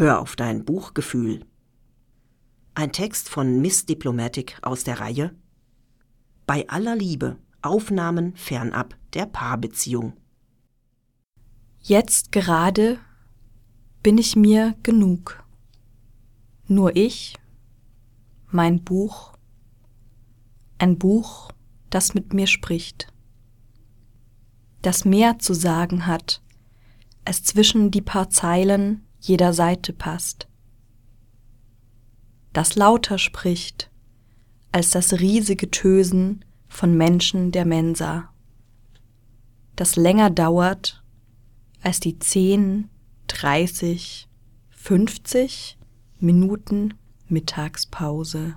Hör auf dein Buchgefühl. Ein Text von Miss Diplomatic aus der Reihe Bei aller Liebe Aufnahmen fernab der Paarbeziehung. Jetzt gerade bin ich mir genug. Nur ich, mein Buch, ein Buch, das mit mir spricht, das mehr zu sagen hat, es zwischen die paar Zeilen jeder Seite passt, das lauter spricht als das riesige Tösen von Menschen der Mensa, das länger dauert als die zehn, dreißig, fünfzig Minuten Mittagspause.